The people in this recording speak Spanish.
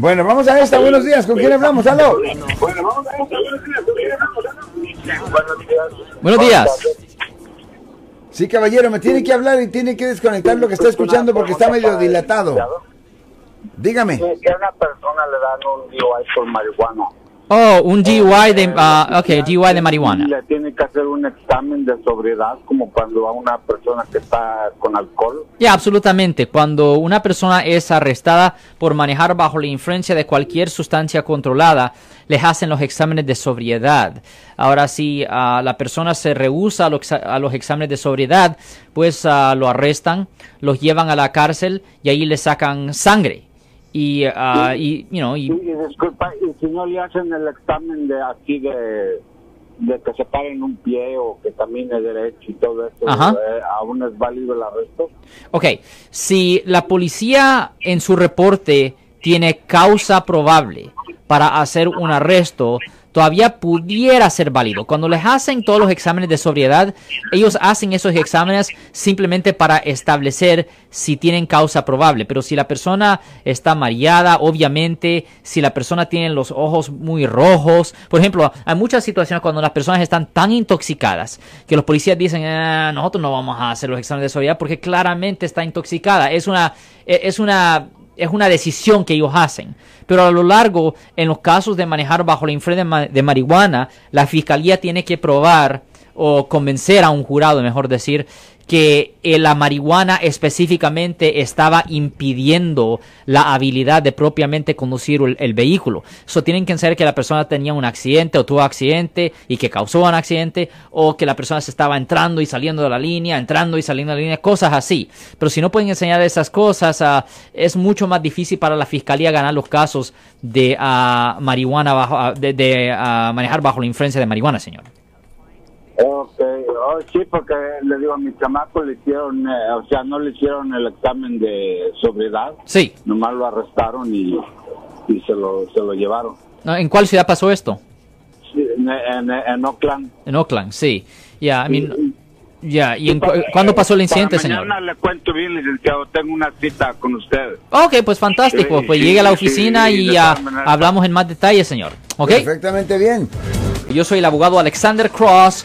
Bueno, vamos a esta. Buenos días. ¿Con quién hablamos? Aló. Bueno, vamos a esta. Buenos días. ¿Con quién hablamos? Buenos días. Buenos días. Sí, caballero, me tiene que hablar y tiene que desconectar lo que está escuchando porque está medio dilatado. Dígame. Que a una persona le dan un DUI por marihuana. Oh, un DUI de, ah, ok, DUI de marihuana. Le tiene que hacer un examen de sobriedad como cuando a una persona que está con alcohol. Ya, absolutamente. Cuando una persona es arrestada por manejar bajo la influencia de cualquier sustancia controlada, les hacen los exámenes de sobriedad. Ahora, si ah, la persona se rehúsa a los, a los exámenes de sobriedad, pues ah, lo arrestan, los llevan a la cárcel y ahí le sacan sangre. Y, ah, y, you know, y Y, disculpa, y si no le hacen el examen de aquí de, de que se paren un pie o que camine derecho y todo eso, Ajá. eh, ¿aún es válido el arresto? Ok, si la policía en su reporte tiene causa probable para hacer un arresto, todavía pudiera ser válido. Cuando les hacen todos los exámenes de sobriedad, ellos hacen esos exámenes simplemente para establecer si tienen causa probable. Pero si la persona está mareada, obviamente, si la persona tiene los ojos muy rojos, por ejemplo, hay muchas situaciones cuando las personas están tan intoxicadas que los policías dicen, "Ah, nosotros no vamos a hacer los exámenes de sobriedad porque claramente está intoxicada. Es una, e- es una es una decisión que ellos hacen. Pero a lo largo, en los casos de manejar bajo la influencia de, ma- de marihuana, la fiscalía tiene que probar o convencer a un jurado, mejor decir, que eh, la marihuana específicamente estaba impidiendo la habilidad de propiamente conducir el, el vehículo. Eso tienen que ser que la persona tenía un accidente o tuvo accidente y que causó un accidente o que la persona se estaba entrando y saliendo de la línea, entrando y saliendo de la línea, cosas así. Pero si no pueden enseñar esas cosas, ah, es mucho más difícil para la fiscalía ganar los casos de ah, marihuana bajo, ah, de, de, manejar bajo la influencia de marihuana, señor. Ok, oh, sí, porque le digo a mi chamaco le hicieron, eh, o sea, no le hicieron el examen de sobriedad, Sí. nomás lo arrestaron y, y se, lo, se lo llevaron. ¿No? ¿En cuál ciudad pasó esto? Sí, en, en, en Oakland. En Oakland, sí. Ya, I mean, ya. ¿Y en cu- cuándo pasó el incidente, Para señor? Mañana le cuento bien, licenciado, tengo una cita con usted. Ok, pues fantástico. Sí, Pues sí, llegue a la oficina sí, y ah, hablamos en más detalle, señor. ¿Ok? Perfectamente bien. Yo soy el abogado Alexander Cross.